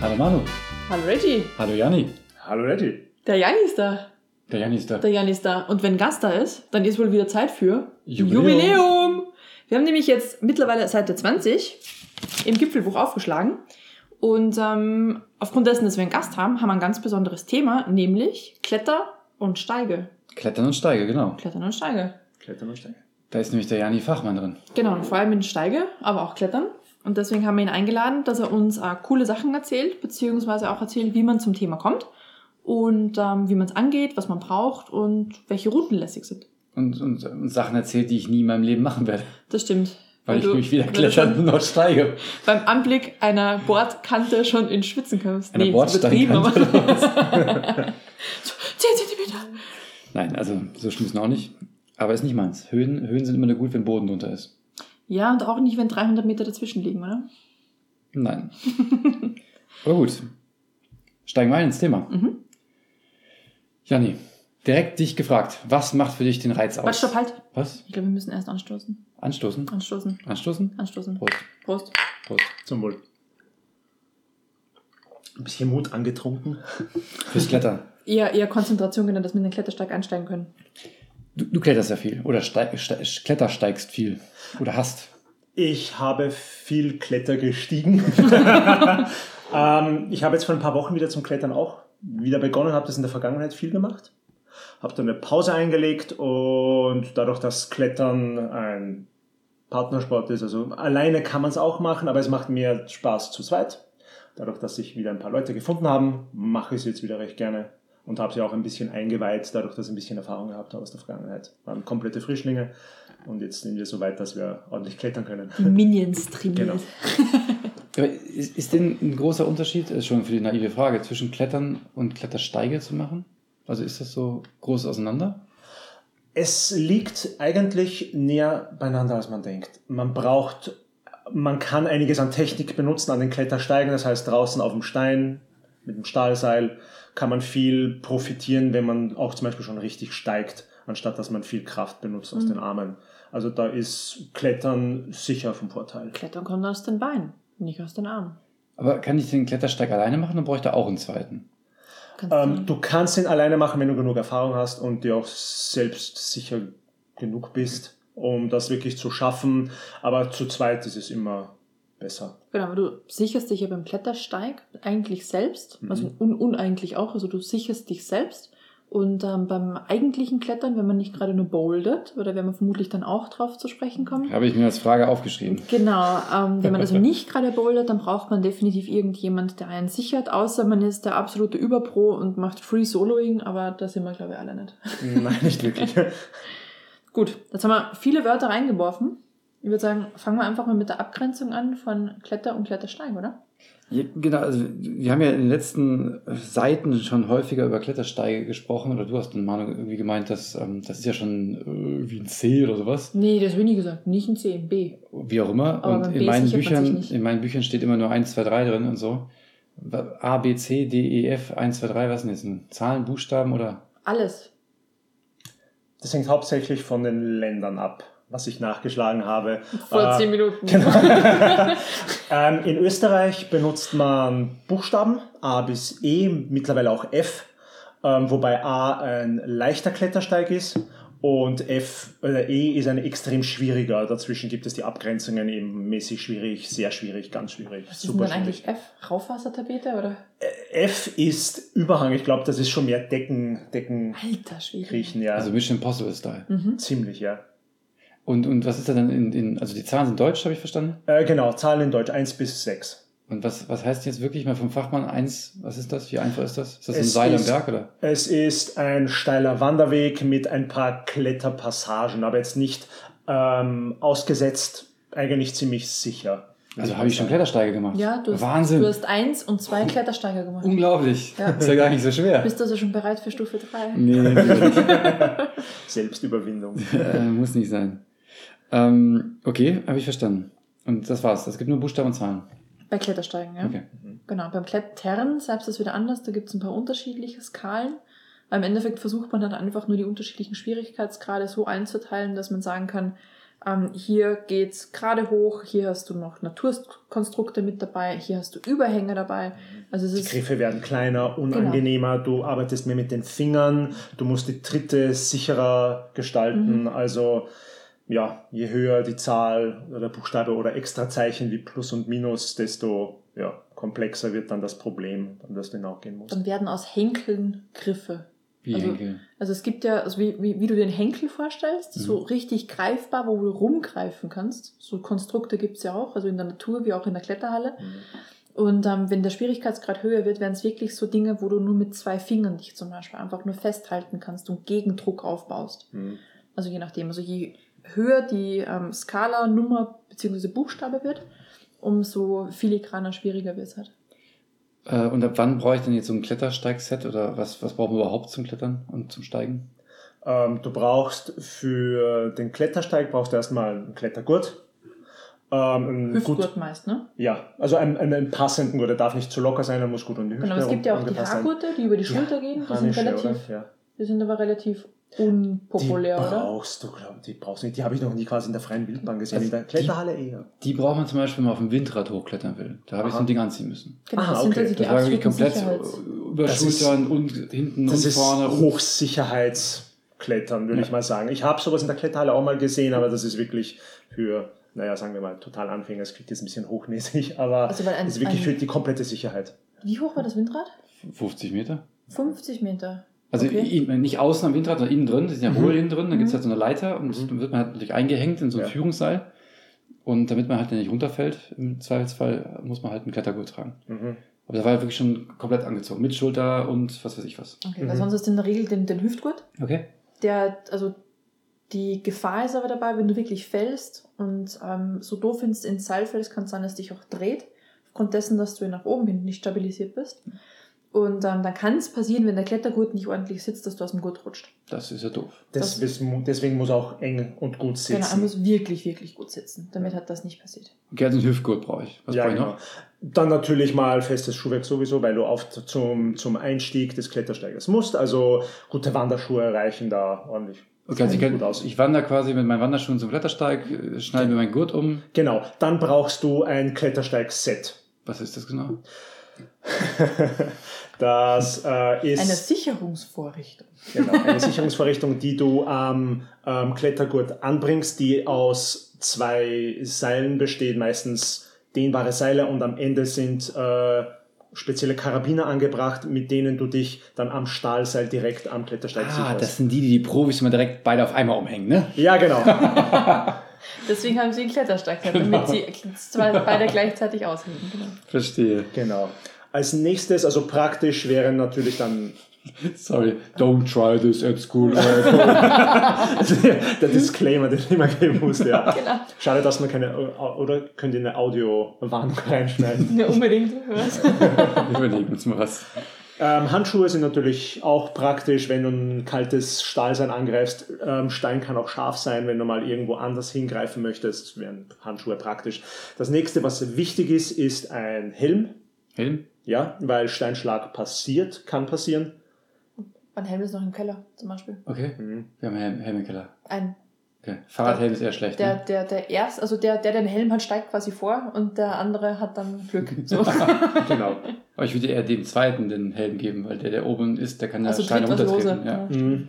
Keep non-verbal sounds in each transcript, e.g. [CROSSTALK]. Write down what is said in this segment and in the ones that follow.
Hallo Manu. Hallo Reggie. Hallo Janni. Hallo Letty. Der Janni ist da. Der Janni ist da. Der Janni ist da. Und wenn Gast da ist, dann ist wohl wieder Zeit für Jubiläum. Jubiläum. Wir haben nämlich jetzt mittlerweile Seite 20 im Gipfelbuch aufgeschlagen. Und ähm, aufgrund dessen, dass wir einen Gast haben, haben wir ein ganz besonderes Thema, nämlich Kletter und Steige. Klettern und Steige, genau. Klettern und Steige. Klettern und Steigen. Da ist nämlich der Janni Fachmann drin. Genau, und vor allem in Steige, aber auch Klettern. Und deswegen haben wir ihn eingeladen, dass er uns äh, coole Sachen erzählt, beziehungsweise auch erzählt, wie man zum Thema kommt und ähm, wie man es angeht, was man braucht und welche Routen lässig sind. Und, und, und Sachen erzählt, die ich nie in meinem Leben machen werde. Das stimmt. Weil ich du- mich weder weil klettern schon noch steige. beim Anblick einer Bordkante schon in Schwitzen kommst. Ist übertrieben, Bordsteinkante so, 10 Zentimeter. Nein, also so schlimm ist noch nicht. Aber ist nicht meins. Höhen, Höhen sind immer nur gut, wenn Boden drunter ist. Ja, und auch nicht, wenn 300 Meter dazwischen liegen, oder? Nein. [LAUGHS] Aber gut. Steigen wir ein ins Thema. Mhm. Janni, direkt dich gefragt. Was macht für dich den Reiz aus? Warte, stopp, halt. Was? Ich glaube, wir müssen erst anstoßen. Anstoßen? Anstoßen. Anstoßen? Anstoßen. Prost. Prost. Prost. Zum Wohl. Ein bisschen Mut angetrunken. Fürs Klettern. Eher, eher Konzentration, genau, dass wir in den Klettersteig einsteigen können. Du, du kletterst ja viel. Oder steig, steig, klettersteigst viel. Oder hast. Ich habe viel Kletter gestiegen. [LAUGHS] ähm, ich habe jetzt vor ein paar Wochen wieder zum Klettern auch wieder begonnen, habe das in der Vergangenheit viel gemacht. Habe dann eine Pause eingelegt und dadurch, dass Klettern ein Partnersport ist, also alleine kann man es auch machen, aber es macht mir Spaß zu zweit. Dadurch, dass sich wieder ein paar Leute gefunden haben, mache ich es jetzt wieder recht gerne und habe sie auch ein bisschen eingeweiht, dadurch, dass ich ein bisschen Erfahrung gehabt habe aus der Vergangenheit. Waren komplette Frischlinge und jetzt sind wir so weit, dass wir ordentlich klettern können. Die Minions trainiert. Genau. [LAUGHS] Aber ist, ist denn ein großer Unterschied, ist schon für die naive Frage, zwischen Klettern und Klettersteige zu machen? Also ist das so groß auseinander? Es liegt eigentlich näher beieinander, als man denkt. Man braucht, man kann einiges an Technik benutzen an den Klettersteigen, das heißt draußen auf dem Stein mit dem Stahlseil kann man viel profitieren, wenn man auch zum Beispiel schon richtig steigt, anstatt dass man viel Kraft benutzt aus Mhm. den Armen. Also da ist Klettern sicher vom Vorteil. Klettern kommt aus den Beinen, nicht aus den Armen. Aber kann ich den Klettersteig alleine machen, dann brauche ich da auch einen zweiten. Kannst Ähm, du kannst ihn alleine machen, wenn du genug Erfahrung hast und dir auch selbst sicher genug bist, um das wirklich zu schaffen. Aber zu zweit ist es immer besser. Genau, du sicherst dich ja beim Klettersteig eigentlich selbst, Mhm. also un uneigentlich auch, also du sicherst dich selbst. Und ähm, beim eigentlichen Klettern, wenn man nicht gerade nur bouldert, oder werden wir vermutlich dann auch drauf zu sprechen kommen. Habe ich mir als Frage aufgeschrieben. Genau, ähm, wenn man also [LAUGHS] nicht gerade bouldert, dann braucht man definitiv irgendjemand, der einen sichert, außer man ist der absolute Überpro und macht Free Soloing, aber da sind wir, glaube ich, alle nicht. Nein, nicht wirklich. [LAUGHS] Gut, jetzt haben wir viele Wörter reingeworfen. Ich würde sagen, fangen wir einfach mal mit der Abgrenzung an von Kletter und Klettersteig, oder? Ja, genau, also wir haben ja in den letzten Seiten schon häufiger über Klettersteige gesprochen, oder du hast dann Manu irgendwie gemeint, dass ähm, das ist ja schon äh, wie ein C oder sowas, Nee, das habe ich nie gesagt. Nicht ein C, ein B. wie auch immer. Aber und in B meinen Büchern, in meinen Büchern steht immer nur 1, 2, 3 drin und so. A, B, C, D, E, F, 1, 2, 3, was sind jetzt? denn? Zahlen, Buchstaben oder? Alles. Das hängt hauptsächlich von den Ländern ab, was ich nachgeschlagen habe. Vor Äh, zehn Minuten. Genau. [LAUGHS] ähm, in Österreich benutzt man Buchstaben A bis E, mittlerweile auch F, ähm, wobei A ein leichter Klettersteig ist und F oder E ist ein extrem schwieriger. Dazwischen gibt es die Abgrenzungen eben mäßig schwierig, sehr schwierig, ganz schwierig, Was ist denn schwierig. eigentlich F? Rauchwassertapete oder? F ist Überhang. Ich glaube, das ist schon mehr Decken, Decken Alter, schwierig. kriechen, ja. Also Mission Impossible Style. Mhm. ziemlich, ja. Und, und was ist da dann in, in, also die Zahlen sind deutsch, habe ich verstanden? Äh, genau, Zahlen in Deutsch 1 bis 6. Und was, was heißt jetzt wirklich mal vom Fachmann eins, was ist das? Wie einfach ist das? Ist das ein Es Seil am ist- Berg oder? Es ist ein steiler Wanderweg mit ein paar Kletterpassagen, aber jetzt nicht ähm, ausgesetzt, eigentlich ziemlich sicher. Also habe ich schon Klettersteige gemacht. Ja, du hast, Wahnsinn. du hast eins und zwei Klettersteige gemacht. Unglaublich. Ja. Ist ja gar nicht so schwer. Bist du also schon bereit für Stufe 3? Nee, natürlich. [LAUGHS] Selbstüberwindung. äh, muss nicht sein. Ähm, okay, habe ich verstanden. Und das war's. Es gibt nur Buchstaben und Zahlen. Bei Klettersteigen, ja. Okay. Genau, beim Klettern selbst ist es wieder anders. Da gibt es ein paar unterschiedliche Skalen. Im Endeffekt versucht man dann einfach nur die unterschiedlichen Schwierigkeitsgrade so einzuteilen, dass man sagen kann, Ähm, hier geht's gerade hoch, hier hast du noch Naturkonstrukte mit dabei, hier hast du Überhänge dabei. Also es Die ist Griffe werden kleiner, unangenehmer, du arbeitest mehr mit den Fingern, du musst die Tritte sicherer gestalten. Mhm. Also ja, je höher die Zahl oder Buchstabe oder Extrazeichen wie Plus und Minus, desto ja, komplexer wird dann das Problem, an das du hinaufgehen musst. dann werden aus Henkeln Griffe. Wie Also- Henkel. Also es gibt ja, also wie, wie, wie du den Henkel vorstellst, Mhm. so richtig greifbar, wo du rumgreifen kannst. So Konstrukte gibt's ja auch, also in der Natur wie auch in der Kletterhalle. Und ähm, wenn der Schwierigkeitsgrad höher wird, werden es wirklich so Dinge, wo du nur mit zwei Fingern dich zum Beispiel einfach nur festhalten kannst und Gegendruck aufbaust. Mhm. Also je nachdem. Also je höher die ähm, Skala, Nummer bzw. Buchstabe wird, umso filigraner schwieriger wird es halt. Äh, und ab wann brauche ich denn jetzt so ein Klettersteigset oder was, was brauchen wir überhaupt zum Klettern und zum Steigen? Ähm, du brauchst für den Klettersteig brauchst du erstmal einen Klettergurt. Ähm, Hüftgurt gut, meist, ne? ja, also einen, einen passenden Gurt, der darf nicht zu locker sein, der muss gut um die Hüfte Genau, es gibt ja auch die. Haargurte, die über die Ja, Schulter gehen. Die sind, relativ, oder? Ja. die sind aber relativ unpopulär, die oder? brauchst du, glaub, die brauchst du nicht. Die habe ich noch nie quasi in der freien Wildbahn gesehen. Also in der Kletterhalle eher. Die braucht man zum Beispiel, wenn man auf dem Windrad hochklettern will. Da habe ich so Aha. ein Ding anziehen müssen. Genau, Ah, das sind okay. also die Das war wirklich absoluten komplett Sicherheits... über Das ist- Schultern und hinten Das und ist vorne. und- Hochsicherheitsklettern, würde Ja. ich mal sagen. Ich habe sowas in der Kletterhalle auch mal gesehen, aber das ist wirklich für, naja, sagen wir mal, total Anfänger. Es klingt jetzt ein bisschen hochnäsig, aber Also ein, ist wirklich ein, für die komplette Sicherheit. wie hoch war das Windrad? 50 Meter. 50 Meter. Also Okay. in, nicht außen am Windrad, sondern innen drin. Das ist ja Mhm. hohl innen drin. Dann gibt es Mhm. halt so eine Leiter und Mhm. dann wird man halt natürlich eingehängt in so ein Ja. Führungsseil. Und damit man halt nicht runterfällt, im Zweifelsfall muss man halt einen Klettergurt tragen. Mhm. Aber da war halt wirklich schon komplett angezogen. Mit Schulter und was weiß ich was. Okay, Mhm. weil sonst ist in der Regel den, den Hüftgurt. Okay. Der, also die Gefahr ist aber dabei, wenn du wirklich fällst und ähm, so doof ins, ins Seil fällst, kann es sein, dass dich auch dreht. Aufgrund dessen, dass du nach oben hin nicht stabilisiert bist. Und ähm, dann kann es passieren, wenn der Klettergurt nicht ordentlich sitzt, dass du aus dem Gurt rutscht. Das ist ja doof. Das, deswegen muss auch eng und gut Genau, er sitzen. muss wirklich, wirklich gut sitzen. Damit hat das nicht passiert. Okay, also einen Hüftgurt brauche ich. Was ja, brauche ich genau. noch? Dann natürlich mal festes Schuhwerk sowieso, weil du auf zum, zum Einstieg des Klettersteigers musst. Also gute Wanderschuhe reichen da ordentlich. Okay, also ich, Sieht kann, gut aus. ich wandere quasi mit meinen Wanderschuhen zum Klettersteig, äh, schneide mir meinen Gurt um. Genau, dann brauchst du ein Klettersteig-Set. Was ist das genau? [LAUGHS] Das äh, ist Eine Sicherungsvorrichtung. genau, eine Sicherungsvorrichtung, die du am ähm, Klettergurt anbringst, die aus zwei Seilen besteht, meistens dehnbare Seile und am Ende sind äh, spezielle Karabiner angebracht, mit denen du dich dann am Stahlseil direkt am Klettersteig Ah, sicherst. das sind die, die die Profis immer direkt beide auf einmal umhängen, ne? Ja, genau. [LAUGHS] Deswegen haben sie einen Klettersteig, damit Genau. sie zwei beide gleichzeitig ausheben. Genau. Verstehe. genau. Als nächstes, also praktisch, wären natürlich dann [LAUGHS] Sorry, don't try this at school. [LAUGHS] der Disclaimer, den ich immer geben musste. Ja. Genau. Schade, dass man keine, oder könnt ihr eine Audiowarnung reinschneiden? Ja, [LAUGHS] unbedingt. Was? Überlegen uns mal was. Ähm, Handschuhe sind natürlich auch praktisch, wenn du ein kaltes Stahlseil angreifst. Ähm, Stein kann auch scharf sein, wenn du mal irgendwo anders hingreifen möchtest, wären Handschuhe praktisch. Das nächste, was wichtig ist, ist ein Helm. Helm? Ja, weil Steinschlag passiert, kann passieren. Mein Helm ist noch im Keller, zum Beispiel. Okay. Mhm. Wir haben einen Helm, Helm im Keller. Ein, Okay. Fahrradhelm ist eher schlecht. der, Ne? der, der erst, also der, der den Helm hat, steigt quasi vor und der andere hat dann Glück. [LAUGHS] So. Genau. Aber ich würde eher dem zweiten den Helm geben, weil der, der oben ist, der kann ja Also Steine was lose. runtertreten. Ja. Ja. Mhm.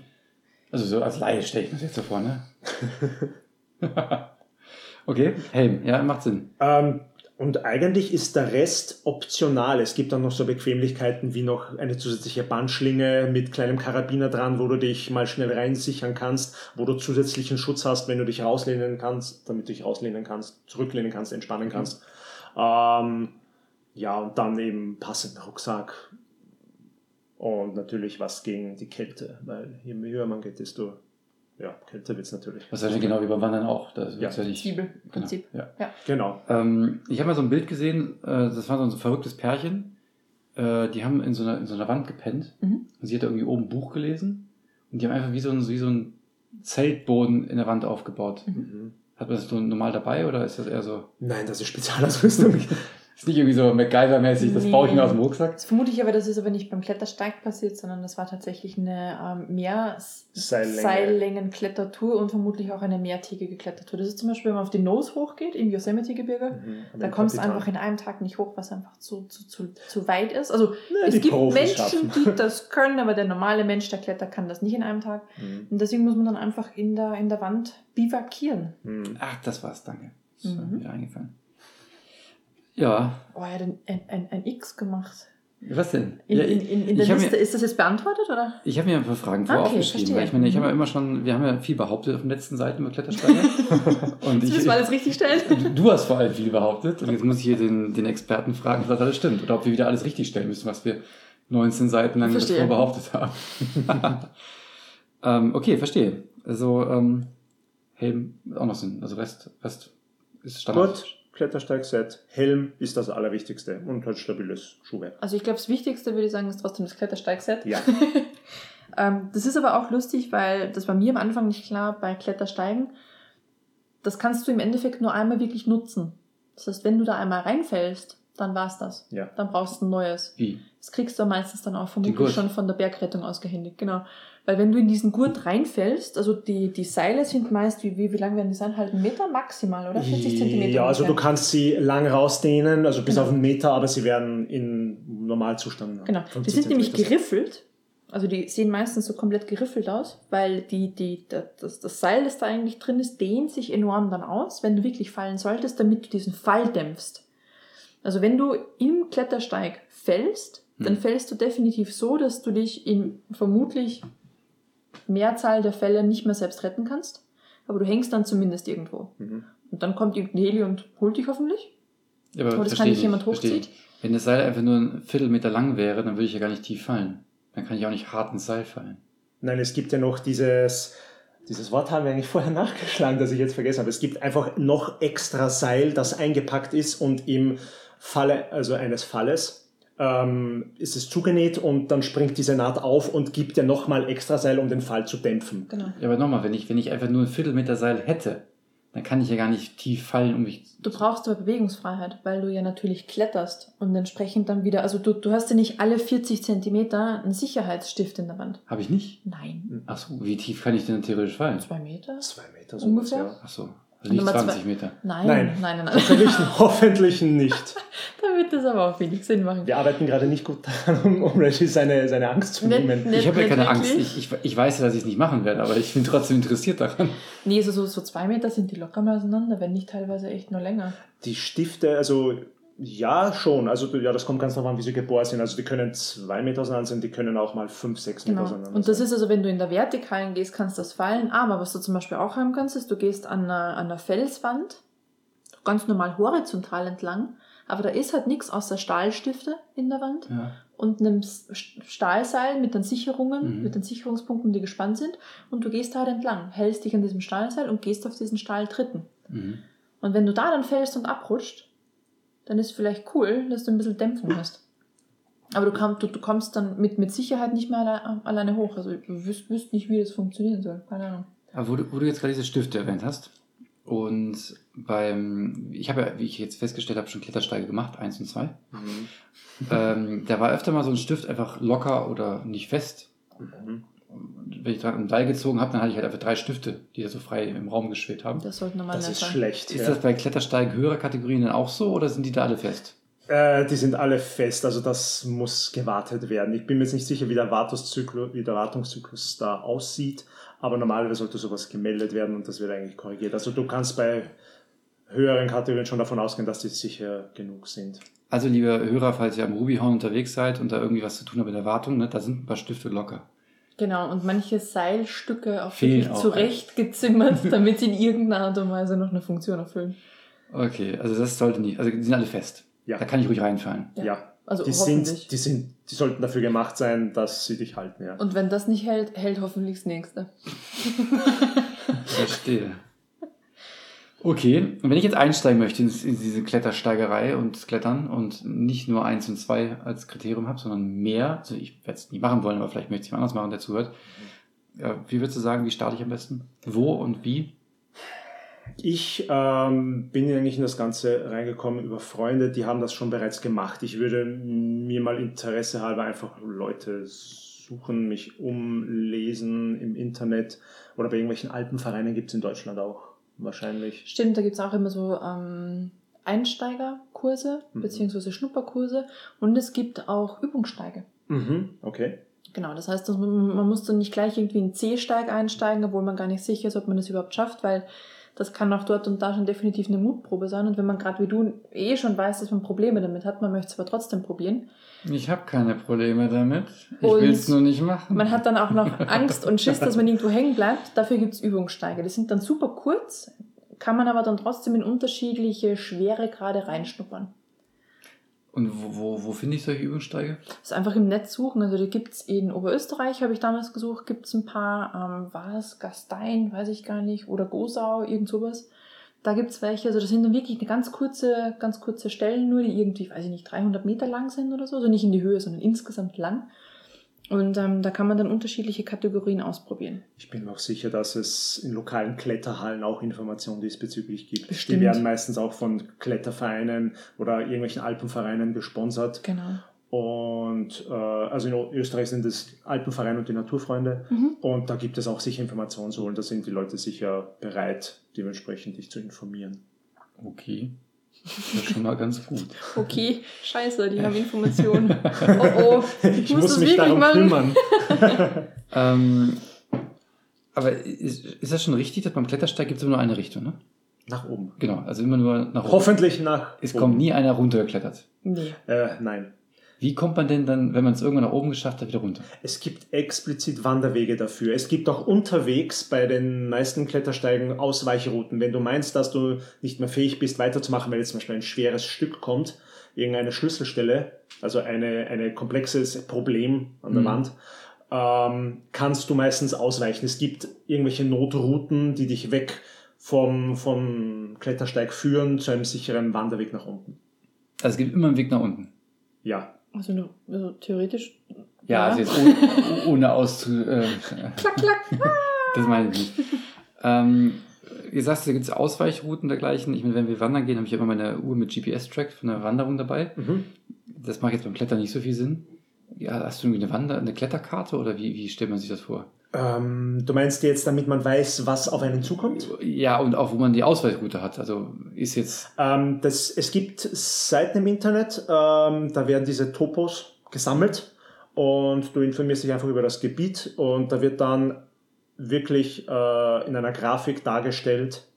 Also so als Laie stelle ich mir das jetzt so vor, ne? [LAUGHS] [LAUGHS] okay, Helm, ja, macht Sinn. Ähm, und eigentlich ist der Rest optional. Es gibt dann noch so Bequemlichkeiten wie noch eine zusätzliche Bandschlinge mit kleinem Karabiner dran, wo du dich mal schnell reinsichern kannst, wo du zusätzlichen Schutz hast, wenn du dich rauslehnen kannst, damit du dich rauslehnen kannst, zurücklehnen kannst, entspannen kannst. Ähm, ja, und dann eben passenden Rucksack. Und natürlich was gegen die Kälte, weil je höher man geht, desto ja, kälter wird es natürlich. Was ist ja genau wie beim Wandern auch. Das Ja. wird's ja nicht. Zwiebelprinzip. Genau, ja. Genau. Ähm, ich habe mal so ein Bild gesehen, äh, das war so ein verrücktes Pärchen. Äh, die haben in so, einer, in so einer Wand gepennt. Mhm. Und sie hat da irgendwie oben ein Buch gelesen. Und die haben einfach wie so ein, wie so ein Zeltboden in der Wand aufgebaut. Mhm. Hat man das so normal dabei oder ist das eher so? Nein, das ist Spezialausrüstung. Ist nicht irgendwie so MacGyver-mäßig, das Nee. baue ich mir aus dem Rucksack. Das vermute ich aber, das ist aber nicht beim Klettersteig passiert, sondern das war tatsächlich eine ähm, mehr Seillänge. Seillängen-Klettertour und vermutlich auch eine mehrtägige Klettertour. Das ist zum Beispiel, wenn man auf die Nose hochgeht, im Yosemite-Gebirge. Mhm. Da kommst du einfach in einem Tag nicht hoch, was einfach zu, zu, zu, zu weit ist. Also Ja, es gibt Profis Menschen, schaffen. die das können, aber der normale Mensch, der klettert, kann das nicht in einem Tag. Mhm. Und deswegen muss man dann einfach in der, in der Wand bivakieren. Mhm. Ach, das war's, danke. Ist mir Mhm. wieder eingefallen. Ja, Oh, er hat ein, ein, ein, X gemacht. was denn? In, ja, in, in, in der ich habe Liste. mir, Ist das jetzt beantwortet, oder? ich hab mir ein paar Fragen Okay, vorher aufgeschrieben, verstehe. weil ich meine, ich habe ja Mhm. immer schon, wir haben ja viel behauptet auf den letzten Seiten über Klettersteige. [LAUGHS] und Jetzt ich, müssen wir alles richtig stellen. Du- hast vor allem viel behauptet und jetzt muss ich hier den, den Experten fragen, ob das alles stimmt oder ob wir wieder alles richtig stellen müssen, was wir 19 Seiten lang davor behauptet haben. [LAUGHS] ähm, okay, verstehe. Also ähm, Helm auch noch Sinn. Also Rest, Rest ist Standard. Gut, Klettersteigset, Helm ist das Allerwichtigste und halt stabiles Schuhwerk. Also ich glaube, das Wichtigste, würde ich sagen, ist trotzdem das Klettersteigset. Ja. [LAUGHS] Ähm, das ist aber auch lustig, weil das war mir am Anfang nicht klar bei Klettersteigen. Das kannst du im Endeffekt nur einmal wirklich nutzen. Das heißt, wenn du da einmal reinfällst, dann war's das. Ja. Dann brauchst du ein neues. Wie? Das kriegst du meistens dann auch vermutlich schon von der Bergrettung ausgehändigt. Genau. Weil wenn du in diesen Gurt reinfällst, also die, die Seile sind meist, wie, wie, wie lang werden die sein? Halt einen Meter maximal, oder? 40 Zentimeter. Ja, also du kannst sie lang rausdehnen, also bis Genau. auf einen Meter, aber sie werden in Normalzustand. Genau. Die 50 sind nämlich geriffelt. Also die sehen meistens so komplett geriffelt aus, weil die, die, das, das Seil, das da eigentlich drin ist, dehnt sich enorm dann aus, wenn du wirklich fallen solltest, damit du diesen Fall dämpfst. Also wenn du im Klettersteig fällst, dann Hm. fällst du definitiv so, dass du dich in vermutlich Mehrzahl der Fälle nicht mehr selbst retten kannst. Aber du hängst dann zumindest irgendwo. Mhm. Und dann kommt irgendein Heli und holt dich hoffentlich. Ja, aber Oder das kann dich ich jemand hochzieht. Wenn das Seil einfach nur ein Viertelmeter lang wäre, dann würde ich ja gar nicht tief fallen. Dann kann ich auch nicht hart ins Seil fallen. Nein, es gibt ja noch dieses, dieses Wort haben wir eigentlich vorher [LAUGHS] nachgeschlagen, das ich jetzt vergessen habe. Es gibt einfach noch extra Seil, das eingepackt ist und im Falle, also eines Falles, ähm, ist es zugenäht und dann springt diese Naht auf und gibt ja nochmal extra Seil, um den Fall zu dämpfen. Genau. Ja, aber nochmal, wenn ich, wenn ich einfach nur ein Viertelmeter Seil hätte, dann kann ich ja gar nicht tief fallen, um mich. Du brauchst aber Bewegungsfreiheit, weil du ja natürlich kletterst und entsprechend dann wieder, also du, du hast ja nicht alle 40 Zentimeter einen Sicherheitsstift in der Wand. Habe ich nicht? Nein. Ach so, wie tief kann ich denn theoretisch fallen? Zwei Meter? Zwei Meter Ungefähr? ja. Ach so, also nicht Nummer zwei- 20 Meter. Nein, Nein. nein, nein, nein. Hoffentlich, [LAUGHS] hoffentlich nicht. da wird das aber auch wenig Sinn machen. Wir arbeiten gerade nicht gut daran, um, um Reggie seine, seine Angst zu nehmen. nicht- Ich habe ja keine Angst. wirklich. Ich, ich, ich weiß ja, dass ich es nicht machen werde, aber ich bin trotzdem interessiert daran. Nee, so, so, so zwei Meter sind die locker mal auseinander, wenn nicht teilweise echt nur länger. Die Stifte, also ja, schon. Also ja, das kommt ganz darauf an, wie sie geboren sind. Also die können zwei Meter auseinander sein, die können auch mal fünf, sechs Meter Genau. auseinander Und das sein. ist also, wenn du in der Vertikalen gehst, kannst das fallen. Aber was du zum Beispiel auch haben kannst, ist, du gehst an einer, an einer Felswand, ganz normal horizontal entlang, aber da ist halt nichts außer Stahlstifte in der Wand. Ja. und einem Stahlseil mit den Sicherungen, Mhm. mit den Sicherungspunkten, die gespannt sind. Und du gehst da halt entlang, hältst dich an diesem Stahlseil und gehst auf diesen Stahltritten. Mhm. Und wenn du da dann fällst und abrutscht, dann ist vielleicht cool, dass du ein bisschen Dämpfung hast. Aber du, komm, du, du kommst dann mit, mit Sicherheit nicht mehr alle, alleine hoch. Also du wüsst, wüsst nicht, wie das funktionieren soll. Keine Ahnung. Aber wo du, wo du jetzt gerade diese Stifte erwähnt hast und beim, ich habe ja, wie ich jetzt festgestellt habe, schon Klettersteige gemacht, eins und zwei. Mhm. ähm, da war öfter mal so ein Stift einfach locker oder nicht fest. Mhm. Wenn ich dran am Seil gezogen habe, dann hatte ich halt einfach drei Stifte, die da so frei im Raum geschwebt haben. Das sollte normal Das ist schlecht. Ist ja. das bei Klettersteigen höherer Kategorien dann auch so oder sind die da alle fest? Äh, die sind alle fest, also das muss gewartet werden. Ich bin mir jetzt nicht sicher, wie der, Wartungszyklus, wie der Wartungszyklus da aussieht, aber normalerweise sollte sowas gemeldet werden und das wird eigentlich korrigiert. Also du kannst bei höheren Kategorien schon davon ausgehen, dass die sicher genug sind. Also, liebe Hörer, falls ihr am Rubyhorn unterwegs seid und da irgendwie was zu tun habt mit der Wartung, ne, da sind ein paar Stifte locker. Genau, und manche Seilstücke auch Fehlen wirklich zurechtgezimmert, [LAUGHS] damit sie in irgendeiner Art und Weise noch eine Funktion erfüllen. Okay, also das sollte nicht, also die sind alle fest. Ja. Da kann ich ruhig reinfallen. Ja. Ja, Also die, sind, die, sind, die sollten dafür gemacht sein, dass sie dich halten. Ja. Und wenn das nicht hält, hält hoffentlich das nächste. Verstehe. Okay, und wenn ich jetzt einsteigen möchte in, diese Klettersteigerei und Klettern und nicht nur eins und zwei als Kriterium habe, sondern mehr, also ich werde es nie machen wollen, aber vielleicht möchte ich mal anders machen, der zuhört. Wie würdest du sagen, wie starte ich am besten? Wo und wie? Ich ähm, bin eigentlich in das Ganze reingekommen über Freunde, die haben das schon bereits gemacht. Ich würde mir mal Interesse halber einfach Leute suchen, mich umlesen im Internet oder bei irgendwelchen Alpenvereinen gibt es in Deutschland auch wahrscheinlich. Stimmt, da gibt es auch immer so ähm, Einsteigerkurse Mhm. beziehungsweise Schnupperkurse und es gibt auch Übungssteige. Mhm, okay. Genau, das heißt, man muss dann nicht gleich irgendwie in C-Steig einsteigen, obwohl man gar nicht sicher ist, ob man das überhaupt schafft, weil das kann auch dort und da schon definitiv eine Mutprobe sein. Und wenn man gerade wie du eh schon weiß, dass man Probleme damit hat, man möchte es aber trotzdem probieren. Ich habe keine Probleme damit. Ich will es nur nicht machen. Man hat dann auch noch [LAUGHS] Angst und Schiss, dass man irgendwo hängen bleibt. Dafür gibt es Übungssteige. Die sind dann super kurz, kann man aber dann trotzdem in unterschiedliche Schweregrade reinschnuppern. Und wo, wo, wo finde ich solche Übungssteige? Das ist einfach im Netz suchen. Also die gibt es in Oberösterreich, habe ich damals gesucht, gibt es ein paar, ähm, war es Gastein, weiß ich gar nicht, oder Gosau, irgend sowas. Da gibt es welche, also das sind dann wirklich eine ganz kurze, ganz kurze Stellen nur, die irgendwie, weiß ich nicht, 300 Meter lang sind oder so. Also nicht in die Höhe, sondern insgesamt lang. Und ähm, da kann man dann unterschiedliche Kategorien ausprobieren. Ich bin mir auch sicher, dass es in lokalen Kletterhallen auch Informationen diesbezüglich gibt. Bestimmt. Die werden meistens auch von Klettervereinen oder irgendwelchen Alpenvereinen gesponsert. Genau. Und äh, also in Österreich sind es Alpenverein und die Naturfreunde. Mhm. Und da gibt es auch sicher Informationen so und da sind die Leute sicher bereit, dementsprechend dich zu informieren. Okay. Das ist schon mal ganz gut. Okay, scheiße, die haben Informationen. Oh oh, [LAUGHS] ich, muss, das mich wirklich darum machen. kümmern. [LAUGHS] ähm, aber ist, ist das schon richtig, dass beim Klettersteig gibt es immer nur eine Richtung, ne? Nach oben. Genau, also immer nur nach oben. Hoffentlich nach Es oben. kommt nie einer runtergeklettert. Nee. Äh, nein. Wie kommt man denn dann, wenn man es irgendwann nach oben geschafft hat, wieder runter? Es gibt explizit Wanderwege dafür. Es gibt auch unterwegs bei den meisten Klettersteigen Ausweichrouten. Wenn du meinst, dass du nicht mehr fähig bist, weiterzumachen, weil jetzt zum Beispiel ein schweres Stück kommt, irgendeine Schlüsselstelle, also eine, eine komplexes Problem an der Mhm. Wand, ähm, kannst du meistens ausweichen. Es gibt irgendwelche Notrouten, die dich weg vom, vom Klettersteig führen zu einem sicheren Wanderweg nach unten. Also es gibt immer einen Weg nach unten. Ja. Also, nur- also theoretisch. Ja, also jetzt [LAUGHS] ohne, ohne auszu... Äh, Klack, klack. [LAUGHS] das meine ich nicht. ähm, ihr sagst, da gibt es Ausweichrouten dergleichen. Ich meine, wenn wir wandern gehen, habe ich immer meine Uhr mit GPS-Track von der Wanderung dabei. Mhm. Das macht jetzt beim Klettern nicht so viel Sinn. Ja, hast du irgendwie eine Wander-, eine Kletterkarte oder wie, wie stellt man sich das vor? Ähm, du meinst jetzt, damit man weiß, was auf einen zukommt? Ja, und auch wo man die Ausweichroute hat. Also ist jetzt. Ähm, das, es gibt Seiten im Internet, ähm, da werden diese Topos gesammelt und du informierst dich einfach über das Gebiet und da wird dann wirklich äh, in einer Grafik dargestellt,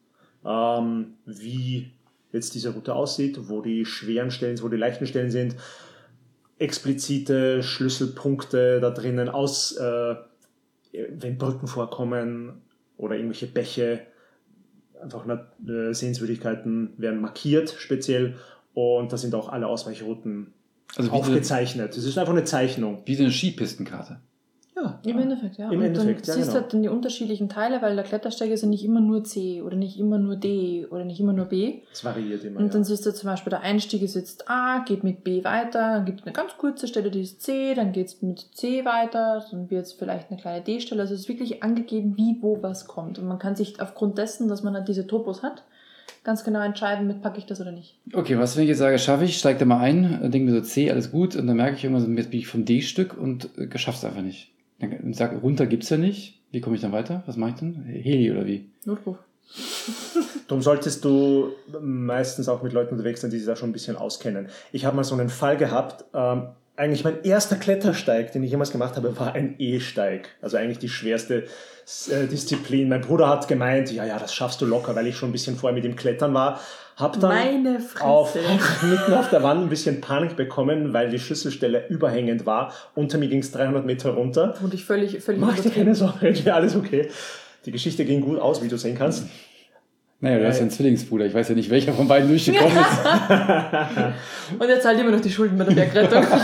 ähm, wie jetzt diese Route aussieht, wo die schweren Stellen, wo die leichten Stellen sind, explizite Schlüsselpunkte da drinnen aus, äh, wenn Brücken vorkommen oder irgendwelche Bäche, einfach äh, Sehenswürdigkeiten werden markiert speziell und da sind auch alle Ausweichrouten Also aufgezeichnet. Es ist einfach eine Zeichnung. wie so eine Skipistenkarte. Im Endeffekt, ja. Im und Endeffekt, dann ja, siehst genau. halt dann die unterschiedlichen Teile, weil der Klettersteig ist ja nicht immer nur C oder nicht immer nur D oder nicht immer nur B. Es variiert immer. Und dann ja. siehst du zum Beispiel, der Einstieg ist jetzt A, geht mit B weiter, dann gibt es eine ganz kurze Stelle, die ist C, dann geht es mit C weiter, dann wird es vielleicht eine kleine D-Stelle. Also es ist wirklich angegeben, wie, wo, was kommt. Und man kann sich aufgrund dessen, dass man halt diese Topos hat, ganz genau entscheiden, mit packe ich das oder nicht. Okay, was wenn ich jetzt sage, schaffe ich, steig da mal ein, denke mir so C, alles gut, und dann merke ich irgendwann, so, jetzt bin ich vom D-Stück und äh, schaff's einfach nicht. Dann sag, runter gibt's ja nicht. Wie komme ich dann weiter? Was mache ich dann? Heli oder wie? Notruf. [LAUGHS] Darum solltest du meistens auch mit Leuten unterwegs sein, die sich da schon ein bisschen auskennen. Ich habe mal so einen Fall gehabt. Ähm, eigentlich mein erster Klettersteig, den ich jemals gemacht habe, war ein E-Steig. Also eigentlich die schwerste äh, Disziplin. Mein Bruder hat gemeint, ja, ja, das schaffst du locker, weil ich schon ein bisschen vorher mit dem Klettern war. Hab dann auf, [LAUGHS] mitten auf der Wand ein bisschen Panik bekommen, weil die Schlüsselstelle überhängend war. Unter mir ging es 300 Meter runter. Und ich völlig, völlig Mach dir keine Sorgen, [LAUGHS] ja, alles okay. Die Geschichte ging gut aus, wie du sehen kannst. Naja, du hast ja einen Zwillingsbruder. Ich weiß ja nicht, welcher von beiden durchgekommen ist. [LAUGHS] Und er zahlt immer noch die Schulden bei der Bergrettung. [LAUGHS]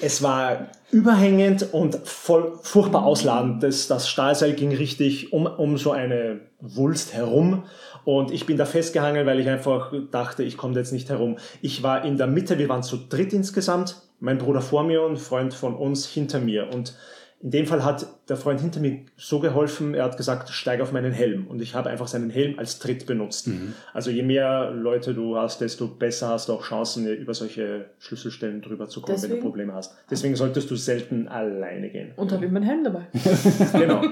Es war überhängend und voll furchtbar ausladend. Das, das Stahlseil ging richtig um, um so eine Wulst herum und ich bin da festgehangen, weil ich einfach dachte, ich komme jetzt nicht herum. Ich war in der Mitte, wir waren zu dritt insgesamt, mein Bruder vor mir und ein Freund von uns hinter mir und In dem Fall hat der Freund hinter mir so geholfen, er hat gesagt, steig auf meinen Helm. Und ich habe einfach seinen Helm als Tritt benutzt. Mhm. Also je mehr Leute du hast, desto besser hast du auch Chancen, über solche Schlüsselstellen drüber zu kommen, wenn Deswegen- du Probleme hast. Deswegen solltest du selten alleine gehen. Und habe immer einen Helm dabei. [LAUGHS] Genau.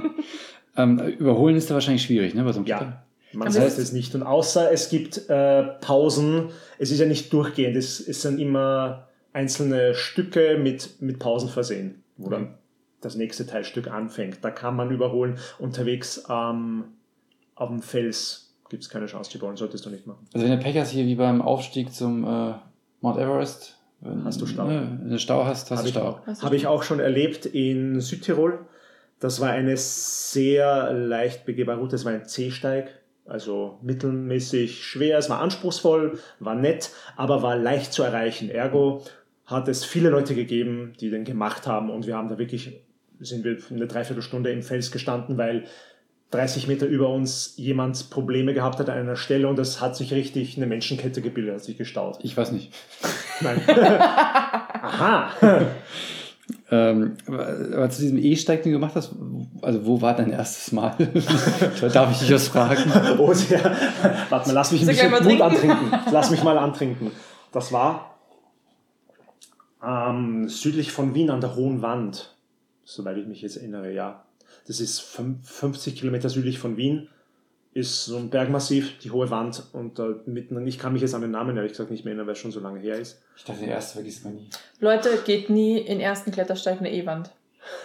Ähm, überholen ist da wahrscheinlich schwierig, ne? Einem Ja. Man Aber sagt das- es nicht. Und außer es gibt äh, Pausen, es ist ja nicht durchgehend, es, es sind immer einzelne Stücke mit, mit Pausen versehen, wo dann das nächste Teilstück anfängt. Da kann man überholen. Unterwegs ähm, auf dem Fels gibt es keine Chance zu überholen, solltest du nicht machen. Also wenn du Pech hast, hier wie beim Aufstieg zum äh, Mount Everest, wenn, Hast du Stau. Ne, wenn du Stau hast, hast Habe du Stau. auch- Hast du hab ich auch schon erlebt in Südtirol. Das war eine sehr leicht begehbare Route. Es war ein C-Steig, also mittelmäßig schwer. Es war anspruchsvoll, war nett, aber war leicht zu erreichen. Ergo hat es viele Leute gegeben, die den gemacht haben und wir haben da wirklich, sind wir eine Dreiviertelstunde im Fels gestanden, weil 30 Meter über uns jemand Probleme gehabt hat an einer Stelle und es hat sich richtig eine Menschenkette gebildet, hat sich gestaut. Ich weiß nicht. Nein. [LAUGHS] Aha. Ähm, aber zu diesem E-Steig, den du gemacht hast, also wo war dein erstes Mal? [LAUGHS] Darf ich dich was fragen? Oh, sehr. Warte mal, lass mich ein bisschen Mut trinken? antrinken. Lass mich mal antrinken. Das war ähm, südlich von Wien an der Hohen Wand, soweit ich mich jetzt erinnere, ja. Das ist fün- 50 Kilometer südlich von Wien, ist so ein Bergmassiv, die Hohe Wand und da mitten, ich kann mich jetzt an den Namen ehrlich gesagt nicht mehr erinnern, weil es schon so lange her ist. Ich dachte, der erste vergisst man nie. Leute, geht nie in ersten Klettersteig eine E-Wand.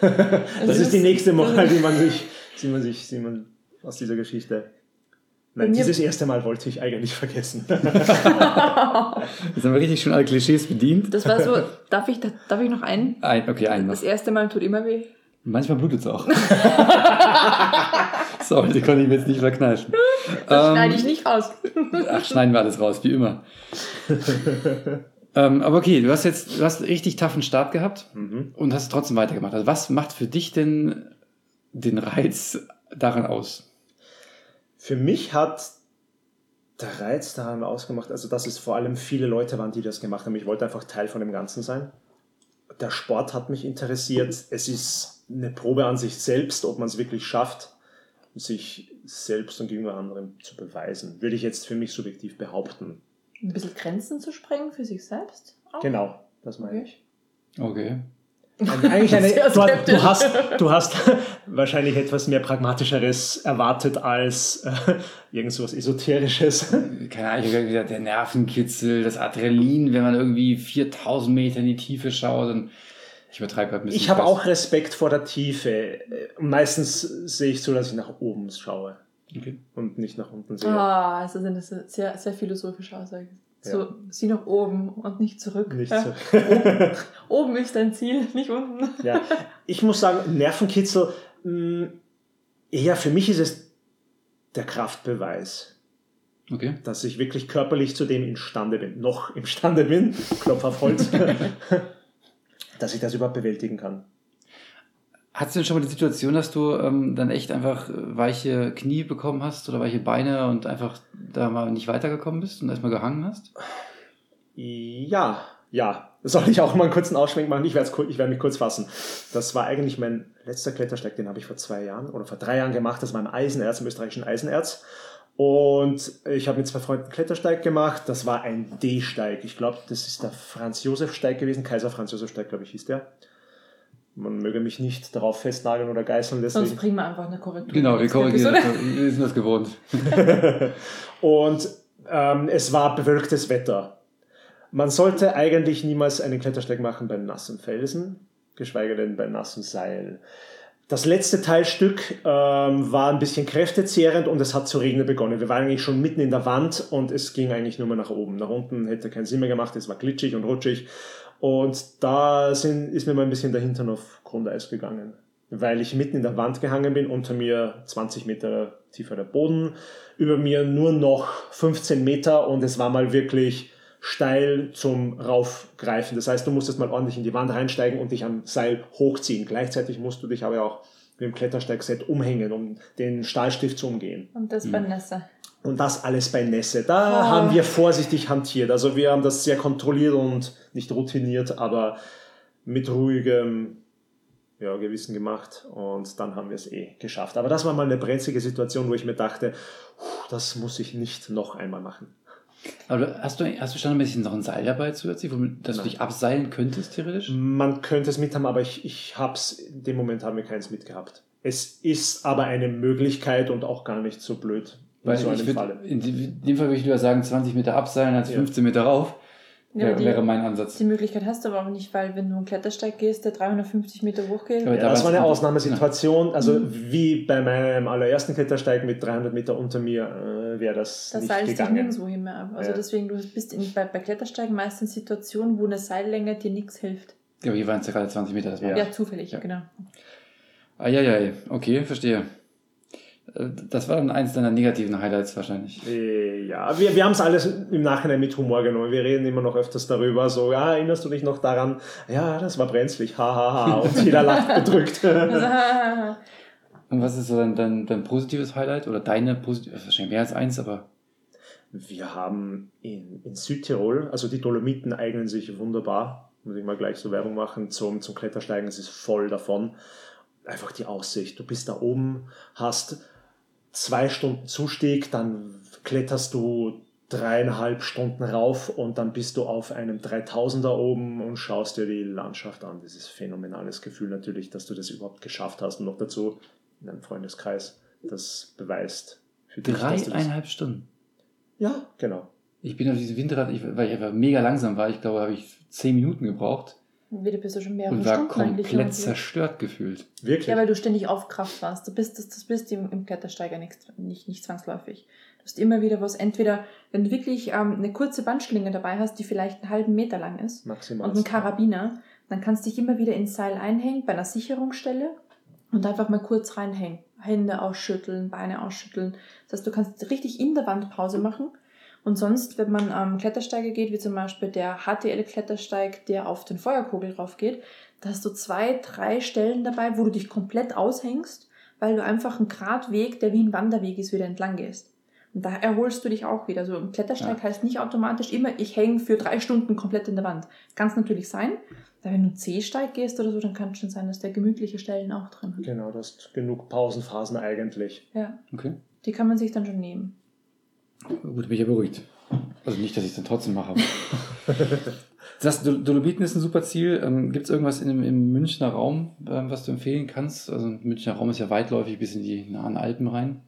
[LAUGHS] Das ist die nächste Moral, die man sich, die man sich, die man aus dieser Geschichte. Nein, mir- dieses erste Mal wollte ich eigentlich vergessen. [LAUGHS] Jetzt haben wir richtig schon alle Klischees bedient. Das war so, darf ich, darf ich noch einen? Ein, okay, einen noch. Das erste Mal tut immer weh. Manchmal blutet es auch. [LAUGHS] Sorry, die konnte ich mir jetzt nicht verkneifen. Das Ähm, schneide ich nicht raus. Ach, schneiden wir alles raus, wie immer. ähm, aber okay, du hast jetzt du hast einen richtig toughen Start gehabt mhm. und hast trotzdem weitergemacht. Also was macht für dich denn den Reiz daran aus? Für mich hat der Reiz daran ausgemacht, also dass es vor allem viele Leute waren, die das gemacht haben. Ich wollte einfach Teil von dem Ganzen sein. Der Sport hat mich interessiert. Es ist eine Probe an sich selbst, ob man es wirklich schafft, sich selbst und gegenüber anderen zu beweisen. Würde ich jetzt für mich subjektiv behaupten. Ein bisschen Grenzen zu sprengen für sich selbst? Auch? Genau, das meine ich. Okay. Eigentlich eine, [LAUGHS] du, du, hast, du hast [LAUGHS] wahrscheinlich etwas mehr Pragmatischeres erwartet als äh, irgend so was Esoterisches. Keine Ahnung, ich habe gesagt, der Nervenkitzel, das Adrenalin, wenn man irgendwie 4000 Meter in die Tiefe schaut. Und ich übertreibe gerade ein bisschen. Ich habe auch Respekt vor der Tiefe. Äh, Meistens sehe ich so, dass ich nach oben schaue Okay. und nicht nach unten sehe. Ah, also sind das sehr, sehr philosophische Aussagen. So, Ja. sieh nach oben und nicht zurück. Nicht ja. so. [LAUGHS] Oben ist dein Ziel, nicht unten. ja. Ich muss sagen, Nervenkitzel, mh, eher für mich ist es der Kraftbeweis, Okay. dass ich wirklich körperlich zu dem imstande bin, noch imstande bin, [LAUGHS] Klopf auf Holz, [LAUGHS] dass ich das überhaupt bewältigen kann. Hattest du denn schon mal die Situation, dass du ähm, dann echt einfach äh, weiche Knie bekommen hast oder weiche Beine und einfach da mal nicht weitergekommen bist und erstmal gehangen hast? Ja, ja. Soll ich auch mal einen kurzen Ausschwenk machen? Ich werde ich werd mich kurz fassen. Das war eigentlich mein letzter Klettersteig, den habe ich vor zwei Jahren oder vor drei Jahren gemacht. Das war im Eisenerz, im österreichischen Eisenerz. Und ich habe mit zwei Freunden einen Klettersteig gemacht. Das war ein D-Steig. Ich glaube, das ist der Franz-Josef-Steig gewesen. Kaiser Franz-Josef-Steig, glaube ich, hieß der. Man möge mich nicht darauf festnageln oder geißeln. Sonst Deswegen. bringen wir einfach eine Korrektur. Genau, wir korrigieren. Wir sind das gewohnt. [LAUGHS] Und ähm, es war bewölktes Wetter. Man sollte eigentlich niemals einen Klettersteig machen bei nassen Felsen, geschweige denn bei nassen Seilen. Das letzte Teilstück ähm, war ein bisschen kräftezehrend und es hat zu regnen begonnen. Wir waren eigentlich schon mitten in der Wand und es ging eigentlich nur mehr nach oben. Nach unten hätte keinen Sinn mehr gemacht, es war glitschig und rutschig. Und da sind, ist mir mal ein bisschen der Hintern auf Grundeis gegangen, weil ich mitten in der Wand gehangen bin, unter mir 20 Meter tiefer der Boden, über mir nur noch 15 Meter und es war mal wirklich steil zum Raufgreifen. Das heißt, du musstest mal ordentlich in die Wand reinsteigen und dich am Seil hochziehen. Gleichzeitig musst du dich aber auch mit dem Klettersteigset umhängen, um den Stahlstift zu umgehen. Und das bei Nässe. Und das alles bei Nässe. Da Oh. haben wir vorsichtig hantiert. Also wir haben das sehr kontrolliert und nicht routiniert, aber mit ruhigem, ja, Gewissen gemacht und dann haben wir es eh geschafft. Aber das war mal eine brenzlige Situation, wo ich mir dachte, das muss ich nicht noch einmal machen. Aber hast du, hast du schon ein bisschen noch ein Seil dabei zusätzlich, womit, dass Nein. du dich abseilen könntest, theoretisch? Man könnte es mit haben, aber ich, ich habe es, in dem Moment haben wir keins mitgehabt. Es ist aber eine Möglichkeit und auch gar nicht so blöd in Weil so einem würd, Falle. in dem Fall würde ich lieber sagen, 20 Meter abseilen als Ja. 15 Meter rauf. Ja, Wäre, die, wäre mein Ansatz. die Möglichkeit hast du aber auch nicht, weil wenn du einen Klettersteig gehst, der 350 Meter hoch geht, Ja, da das war eine Ausnahmesituation. Also Mhm. wie bei meinem allerersten Klettersteig mit 300 Meter unter mir äh, wäre das da nicht seilst dich gegangen. nirgendwo hin mehr ab. Also Ja. deswegen, du bist in, bei, bei Klettersteigen meist in Situationen, wo eine Seillänge dir nichts hilft. Ja, aber hier waren es ja gerade 20 Meter. Das war Ja. Ja, zufällig, Ja. genau. Eieiei, okay, verstehe. Äh, Das war dann eins deiner negativen Highlights wahrscheinlich. Äh, Ja, wir, wir haben es alles im Nachhinein mit Humor genommen. Wir reden immer noch öfters darüber, so, ja, erinnerst du dich noch daran? Ja, das war brenzlig, hahaha. Ha, ha. Und jeder [LAUGHS] lacht bedrückt. [LAUGHS] Und was ist so dein, dein, dein positives Highlight? Oder deine positive, wahrscheinlich mehr als eins, aber Wir haben in, in Südtirol, also die Dolomiten eignen sich wunderbar, muss ich mal gleich so Werbung machen, zum, zum Klettersteigen, es ist voll davon. Einfach die Aussicht. Du bist da oben, hast zwei Stunden Zustieg, dann kletterst du dreieinhalb Stunden rauf und dann bist du auf einem 3000er oben und schaust dir die Landschaft an. Das ist ein phänomenales Gefühl natürlich, dass du das überhaupt geschafft hast und noch dazu in einem Freundeskreis. Das beweist für dich, du das dreieinhalb Stunden. ja, genau. Ich bin auf diesem Windrad, ich, weil ich einfach mega langsam war, ich glaube, habe ich 10 Minuten gebraucht wieder bist du schon mehrere und war Stunden komplett zerstört gefühlt. Wirklich. Ja, weil du ständig auf Kraft warst. Du bist, das, das bist im, im Klettersteiger nicht, nicht, nicht zwangsläufig. Du hast immer wieder was, entweder, wenn du wirklich ähm, eine kurze Bandschlinge dabei hast, die vielleicht einen halben Meter lang ist, Maximal. und einen Karabiner, dann kannst du dich immer wieder ins Seil einhängen bei einer Sicherungsstelle und einfach mal kurz reinhängen. Hände ausschütteln, Beine ausschütteln. Das heißt, du kannst richtig in der Wand Pause machen. Und sonst, wenn man am Klettersteiger geht, wie zum Beispiel der HTL-Klettersteig, der auf den Feuerkogel rauf geht, da hast du zwei, drei Stellen dabei, wo du dich komplett aushängst, weil du einfach einen Gradweg, der wie ein Wanderweg ist, wieder entlang gehst. Und da erholst du dich auch wieder. Also ein Klettersteig Ja. heißt nicht automatisch immer, ich hänge für drei Stunden komplett in der Wand. Kann es natürlich sein. Da wenn du C-Steig gehst oder so, dann kann es schon sein, dass der gemütliche Stellen auch drin hat. Genau, du hast genug Pausenphasen eigentlich. Ja, Okay. die kann man sich dann schon nehmen. Gut, bin ich ja beruhigt. Also nicht, dass ich es dann trotzdem mache. [LAUGHS] Das Dol- Dolomiten ist ein super Ziel. Ähm, Gibt es irgendwas in dem, im Münchner Raum, ähm, was du empfehlen kannst? Also Münchner Raum ist ja weitläufig bis in die nahen Alpen rein.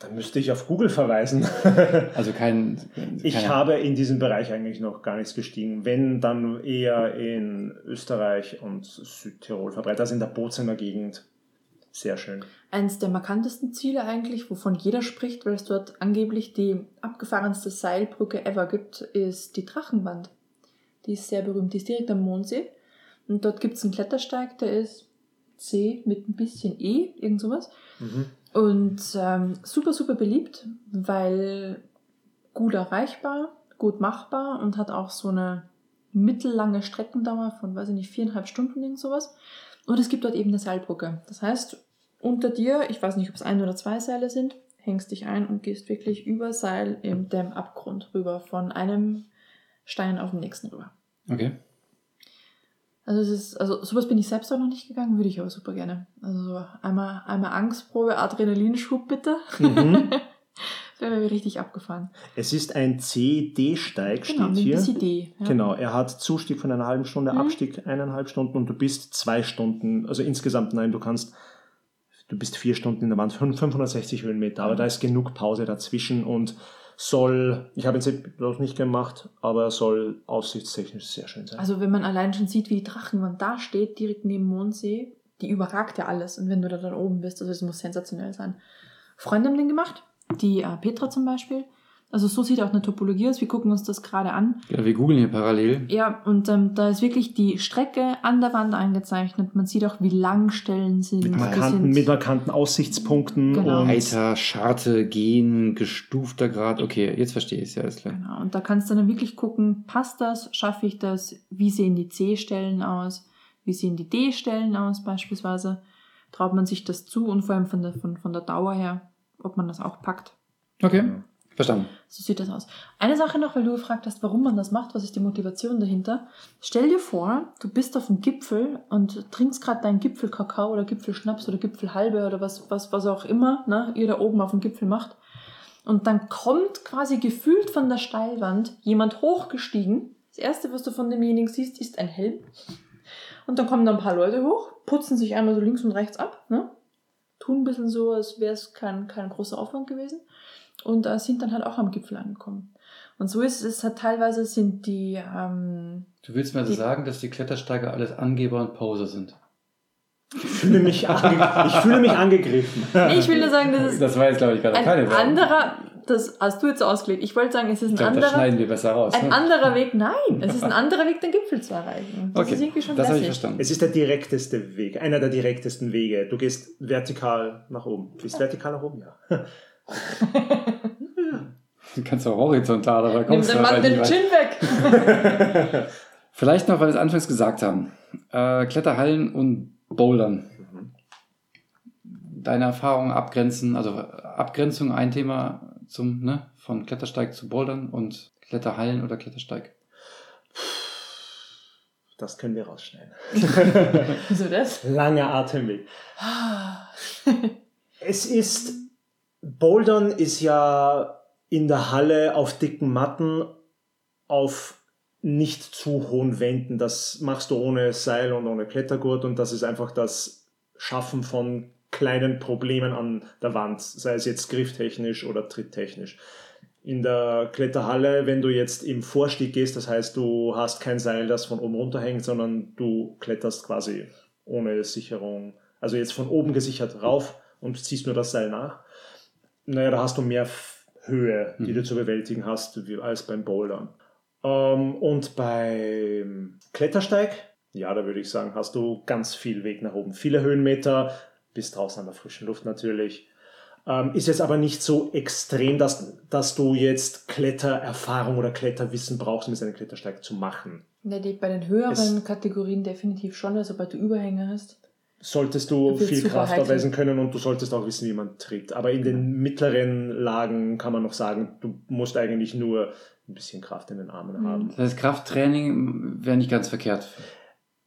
Da müsste ich auf Google verweisen. [LAUGHS] Also kein. Ich habe in diesem Bereich eigentlich noch gar nichts gestiegen. Wenn, dann eher in Österreich und Südtirol verbreitet, also in der Bozener Gegend. Sehr schön. Eins der markantesten Ziele eigentlich, wovon jeder spricht, weil es dort angeblich die abgefahrenste Seilbrücke ever gibt, ist die Drachenwand. Die ist sehr berühmt. Die ist direkt am Mondsee. Und dort gibt es einen Klettersteig, der ist C mit ein bisschen E, irgend sowas. Mhm. Und ähm, super, super beliebt, weil gut erreichbar, gut machbar und hat auch so eine mittellange Streckendauer von, weiß ich nicht, viereinhalb Stunden, irgend sowas. Und es gibt dort eben eine Seilbrücke. Das heißt, unter dir, ich weiß nicht, ob es ein oder zwei Seile sind, hängst dich ein und gehst wirklich über Seil in dem Abgrund rüber, von einem Stein auf den nächsten rüber. Okay. Also es ist, also sowas bin ich selbst auch noch nicht gegangen, würde ich aber super gerne. Also so einmal, einmal Angstprobe, Adrenalinschub bitte. Mhm. [LAUGHS] Das wäre mir richtig abgefahren. Es ist ein CD-Steig, Genau, steht hier. Idee. Ja. Genau, er hat Zustieg von einer halben Stunde, Mhm. Abstieg eineinhalb Stunden und du bist zwei Stunden, also insgesamt nein, du kannst, du bist vier Stunden in der Wand, fün- 560 Höhenmeter, aber Mhm. da ist genug Pause dazwischen und soll, ich habe jetzt noch nicht gemacht, aber soll aussichtstechnisch sehr schön sein. Also wenn man allein schon sieht, wie die Drachenwand da steht, direkt neben Mondsee, die überragt ja alles. Und wenn du da dann oben bist, also das muss sensationell sein. Freunde haben den gemacht, die äh, Petra zum Beispiel. Also so sieht auch eine Topologie aus. Wir gucken uns das gerade an. Ja, wir googeln hier parallel. Ja, und ähm, da ist wirklich die Strecke an der Wand eingezeichnet. Man sieht auch, wie lang Stellen sind. mit, markanten, sind- mit markanten Aussichtspunkten Genau. und Alter, Scharte, Gehen, gestufter Grad. Okay, jetzt verstehe ich es ja, alles klar. Genau, und da kannst du dann wirklich gucken, passt das, schaffe ich das, wie sehen die C-Stellen aus, wie sehen die D-Stellen aus beispielsweise, traut man sich das zu und vor allem von der, von, von der Dauer her, ob man das auch packt. Okay, Verstanden. So sieht das aus. Eine Sache noch, weil du gefragt hast, warum man das macht, was ist die Motivation dahinter. Stell dir vor, du bist auf dem Gipfel und trinkst gerade deinen Gipfelkakao oder Gipfelschnaps oder Gipfelhalbe oder was, was, was auch immer ne, ihr da oben auf dem Gipfel macht. Und dann kommt quasi gefühlt von der Steilwand jemand hochgestiegen. Das erste, was du von demjenigen siehst, ist ein Helm. Und dann kommen da ein paar Leute hoch, putzen sich einmal so links und rechts ab, ne? tun ein bisschen so, als wäre es kein, kein großer Aufwand gewesen und äh, sind dann halt auch am Gipfel angekommen. Und so ist es halt teilweise sind die. Ähm, Du willst mir also sagen, dass die Klettersteiger alles Angeber und Poser sind? Ich fühle mich, ange ich fühle mich angegriffen. nee, ich will nur sagen, das ist Das war jetzt, glaube ich, gerade keine ein Werbung. anderer. Das hast du jetzt ausgelegt. Ich wollte sagen, es ist Ich ein glaube, das anderer. schneiden wir besser raus. Ein ne? anderer Weg. Nein, es ist ein anderer Weg, den Gipfel zu erreichen. Das Okay, ist irgendwie schon das habe ich verstanden. Es ist der direkteste Weg, einer der direktesten Wege. Du gehst vertikal nach oben. Du bist vertikal nach oben, ja. Du kannst auch horizontal, aber Nimm kommst den du Mann den. Chin weg. [LAUGHS] Vielleicht noch, weil wir es anfangs gesagt haben. Äh, Kletterhallen und Bouldern. Deine Erfahrungen abgrenzen, also Abgrenzung ein Thema zum, ne, von Klettersteig zu Bouldern und Kletterhallen oder Klettersteig. Das können wir rausschneiden. [LAUGHS] Wieso das? Langer Atemweg. [LAUGHS] Es ist, Bouldern ist ja in der Halle auf dicken Matten auf nicht zu hohen Wänden. Das machst du ohne Seil und ohne Klettergurt und das ist einfach das Schaffen von kleinen Problemen an der Wand, sei es jetzt grifftechnisch oder tritttechnisch. In der Kletterhalle, wenn du jetzt im Vorstieg gehst, das heißt, du hast kein Seil, das von oben runterhängt, sondern du kletterst quasi ohne Sicherung, also jetzt von oben gesichert rauf und ziehst nur das Seil nach. Naja, da hast du mehr Höhe, die Mhm. du zu bewältigen hast, als beim Bouldern. Ähm, und beim Klettersteig, ja, da würde ich sagen, hast du ganz viel Weg nach oben. Viele Höhenmeter, bist draußen an der frischen Luft natürlich. Ähm, ist jetzt aber nicht so extrem, dass, dass du jetzt Klettererfahrung oder Kletterwissen brauchst, um jetzt einen Klettersteig zu machen. Ja, die, bei den höheren Es- Kategorien definitiv schon, also sobald du Überhänge hast. Solltest du viel Kraft abweisen können und du solltest auch wissen, wie man tritt. Aber in den mittleren Lagen kann man noch sagen, du musst eigentlich nur ein bisschen Kraft in den Armen Mhm. haben. Das heißt, Krafttraining wäre nicht ganz verkehrt.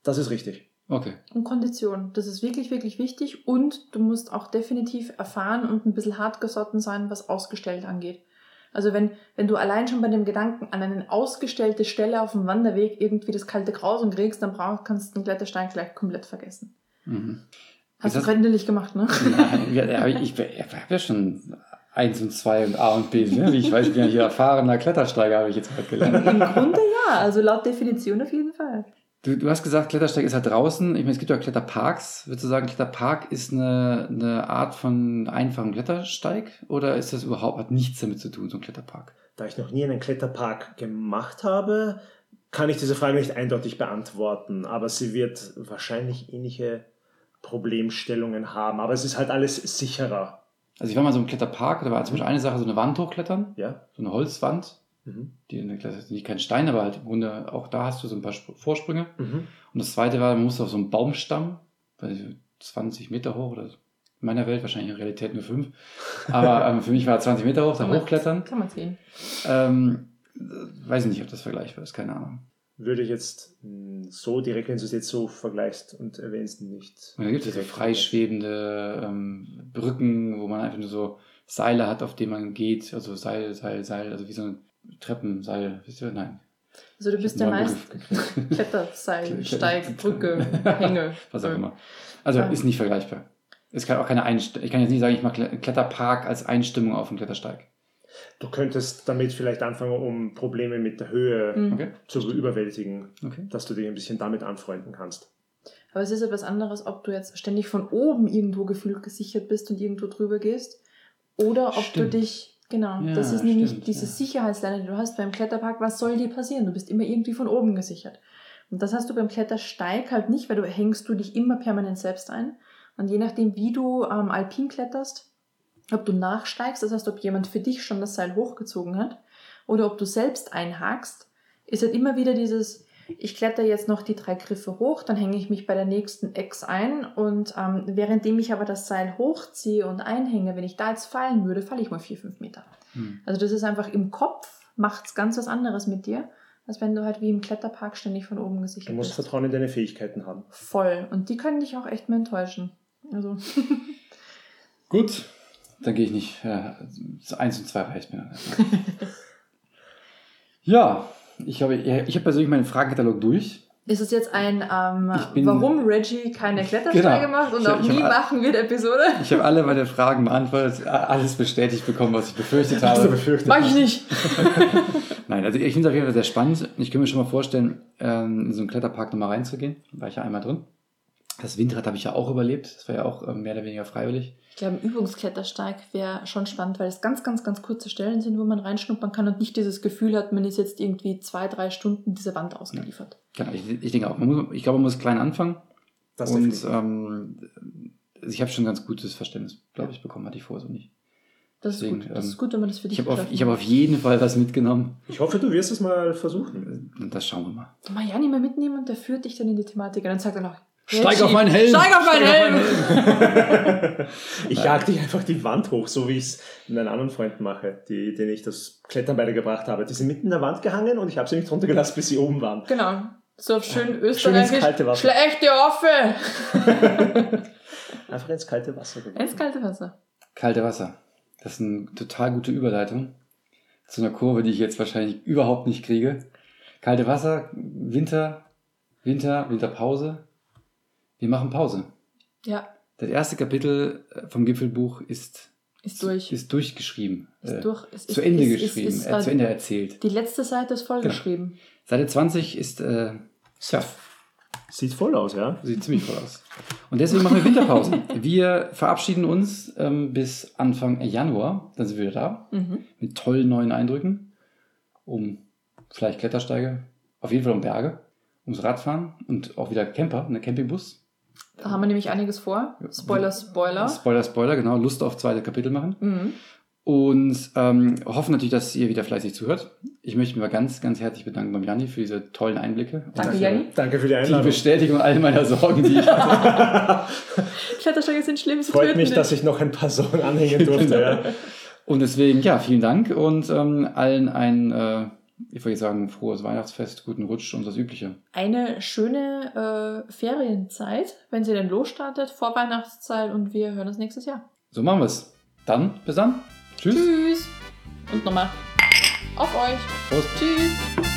Das ist richtig. Okay. Und Kondition, das ist wirklich, wirklich wichtig. Und du musst auch definitiv erfahren und ein bisschen hartgesotten sein, was ausgestellt angeht. Also wenn, wenn du allein schon bei dem Gedanken an eine ausgestellte Stelle auf dem Wanderweg irgendwie das kalte Grausen kriegst, dann brauch, kannst du den Kletterstein gleich komplett vergessen. Mhm. Hast du gründlich gemacht, ne? Nein, ja, aber [LAUGHS] ich, ich habe ja schon eins und zwei und A und B. Ne? Wie ich weiß, ja hier erfahrener Klettersteiger, habe ich jetzt gerade gelernt. Im Grunde ja, also laut Definition auf jeden Fall. Du, du hast gesagt, Klettersteig ist halt draußen. Ich meine, es gibt ja auch Kletterparks. Würdest du sagen, Kletterpark ist eine, eine Art von einfachem Klettersteig? Oder ist das überhaupt, hat nichts damit zu tun, so ein Kletterpark? Da ich noch nie einen Kletterpark gemacht habe, kann ich diese Frage nicht eindeutig beantworten. Aber sie wird wahrscheinlich ähnliche Problemstellungen haben. Aber es ist halt alles sicherer. Also ich war mal so im Kletterpark, da war zum Beispiel eine Sache, so eine Wand hochklettern, Ja? so eine Holzwand. Mhm. Die, ist nicht kein Stein, aber halt im Grunde auch da hast du so ein paar Spr- Vorsprünge. Mhm. Und das zweite war, man musste auf so einen Baumstamm, weiß ich, 20 Meter hoch oder so. in meiner Welt wahrscheinlich in Realität nur 5. Aber [LAUGHS] ähm, für mich war er 20 Meter hoch, da hochklettern. Kann man sehen. Ähm, äh, weiß ich nicht, ob das vergleichbar ist, keine Ahnung. Würde ich jetzt mh, so direkt, wenn du es jetzt so vergleichst und erwähnst, nicht. Und da gibt es so freischwebende ähm, Brücken, wo man einfach nur so Seile hat, auf denen man geht. Also Seil, Seil, Seil, also wie so ein Treppenseil. Wisst ihr? Nein. Also du bist der Neuen meist Begriff gekriegt. [LAUGHS] Kletterseil, Steig, Brücke, [LAUGHS] Hänge. Was auch immer. Also ist nicht vergleichbar. Es kann auch keine Einst ich kann jetzt nicht sagen, ich mache Kle- Kletterpark als Einstimmung auf den Klettersteig. Du könntest damit vielleicht anfangen, um Probleme mit der Höhe Mhm. Okay? zu überwältigen, Okay. dass du dich ein bisschen damit anfreunden kannst. Aber es ist etwas anderes, ob du jetzt ständig von oben irgendwo gefühlt gesichert bist und irgendwo drüber gehst. Oder ob Stimmt. du dich, genau, Ja, das ist nämlich stimmt, diese ja. Sicherheitsleine, die du hast beim Kletterpark. Was soll dir passieren? Du bist immer irgendwie von oben gesichert. Und das hast du beim Klettersteig halt nicht, weil du hängst du dich immer permanent selbst ein. Und je nachdem, wie du ähm, alpin kletterst, ob du nachsteigst, das heißt, ob jemand für dich schon das Seil hochgezogen hat, oder ob du selbst einhakst, ist halt immer wieder dieses, ich kletter jetzt noch die drei Griffe hoch, dann hänge ich mich bei der nächsten Ex ein und ähm, währenddem ich aber das Seil hochziehe und einhänge, wenn ich da jetzt fallen würde, falle ich mal vier, fünf Meter. Hm. Also das ist einfach im Kopf, macht's ganz was anderes mit dir, als wenn du halt wie im Kletterpark ständig von oben Du gesichert musst bist. Vertrauen in deine Fähigkeiten haben. Voll. Und die können dich auch echt mal enttäuschen. Also, [LAUGHS] Gut, dann gehe ich nicht. Ja, eins und zwei reicht mir. [LAUGHS] ja, ich habe, ich habe persönlich meinen Fragenkatalog durch. ist es jetzt ein, ähm, bin- warum Reggie keine Klettersteige Genau. macht und Ich- auch ich nie hab- machen wird Episode? Ich habe alle meine Fragen beantwortet, alles bestätigt bekommen, was ich befürchtet Hast du habe. befürchtet? Mach ich nicht. [LAUGHS] Nein, also ich finde es auf jeden Fall sehr spannend. Ich kann mir schon mal vorstellen, ähm, in so einen Kletterpark nochmal reinzugehen. Da war ich ja einmal drin. Das Windrad habe ich ja auch überlebt. Das war ja auch ähm, mehr oder weniger freiwillig. Ich glaube, ein Übungsklettersteig wäre schon spannend, weil es ganz, ganz, ganz kurze Stellen sind, wo man reinschnuppern kann und nicht dieses Gefühl hat, man ist jetzt irgendwie zwei, drei Stunden dieser Wand ausgeliefert. Genau, ich, ich denke auch. Man muss, ich glaube, man muss klein anfangen. Das und ähm, also ich habe schon ein ganz gutes Verständnis, glaube ich, bekommen. Hatte ich vorher so nicht. Das ist Deswegen, gut. Das ähm, ist gut, wenn man das für dich Ich habe auf, ich hab auf jeden Fall was mitgenommen. ich hoffe, du wirst es mal versuchen. Und das schauen wir mal. Mal ja nicht mehr mitnehmen und der führt dich dann in die Thematik und dann sagt er noch, Steig auf meinen Helm! Steig auf meinen auf Helm! [LAUGHS] Ich jag dich einfach die Wand hoch, so wie ich es mit meinen anderen Freunden mache, die, denen ich das Klettern beigebracht habe. Die sind mitten in der Wand gehangen und ich habe sie nicht runtergelassen, bis sie oben waren. Genau. So auf schön ins österreichisch. kalte Wasser. Schlechte Offe! [LAUGHS] Einfach ins kalte Wasser. Ins kalte Wasser. Kalte Wasser. Das ist eine total gute Überleitung zu einer Kurve, die ich jetzt wahrscheinlich überhaupt nicht kriege. Kalte Wasser, Winter, Winter, Winterpause. Wir machen Pause. Ja, Das erste Kapitel äh, vom Gipfelbuch ist, ist durch. ist durchgeschrieben. Ist äh, durch. Es zu ist- Ende ist- ist- geschrieben, ist, äh, zu Ende erzählt. Die letzte Seite ist vollgeschrieben. Seite 20 ist, äh, ja, Sieht voll aus, ja? sieht ziemlich voll aus. Und deswegen machen wir Winterpause. [LAUGHS] Wir verabschieden uns ähm, bis Anfang Januar. Dann sind wir wieder da. Mhm. mit tollen neuen Eindrücken, um vielleicht Klettersteige, auf jeden Fall um Berge, ums Radfahren und auch wieder Camper, eine Campingbus. Da haben wir nämlich einiges vor. Spoiler, Spoiler. Spoiler, Spoiler, genau, Lust auf zweite Kapitel machen. Mhm. Und ähm, hoffen natürlich, dass ihr wieder fleißig zuhört. Ich möchte mich mal ganz, ganz herzlich bedanken beim Janni für diese tollen Einblicke. Und Danke, Janni. Danke für die Die Einladung. Bestätigung all meiner Sorgen, die ich hatte. Klettersteige sind schlimm, sie Freut töten mich, dich. dass ich noch ein paar Sorgen anhängen durfte. [LAUGHS] ja. Und deswegen, ja, vielen Dank und ähm, allen ein, äh, ich würde sagen, frohes Weihnachtsfest, guten Rutsch und das Übliche. Eine schöne äh, Ferienzeit, wenn sie denn losstartet, vor Weihnachtszeit und wir hören uns nächstes Jahr. So machen wir es. Dann, bis dann. Tschüss. Tschüss. Und nochmal auf euch. Prost. Tschüss.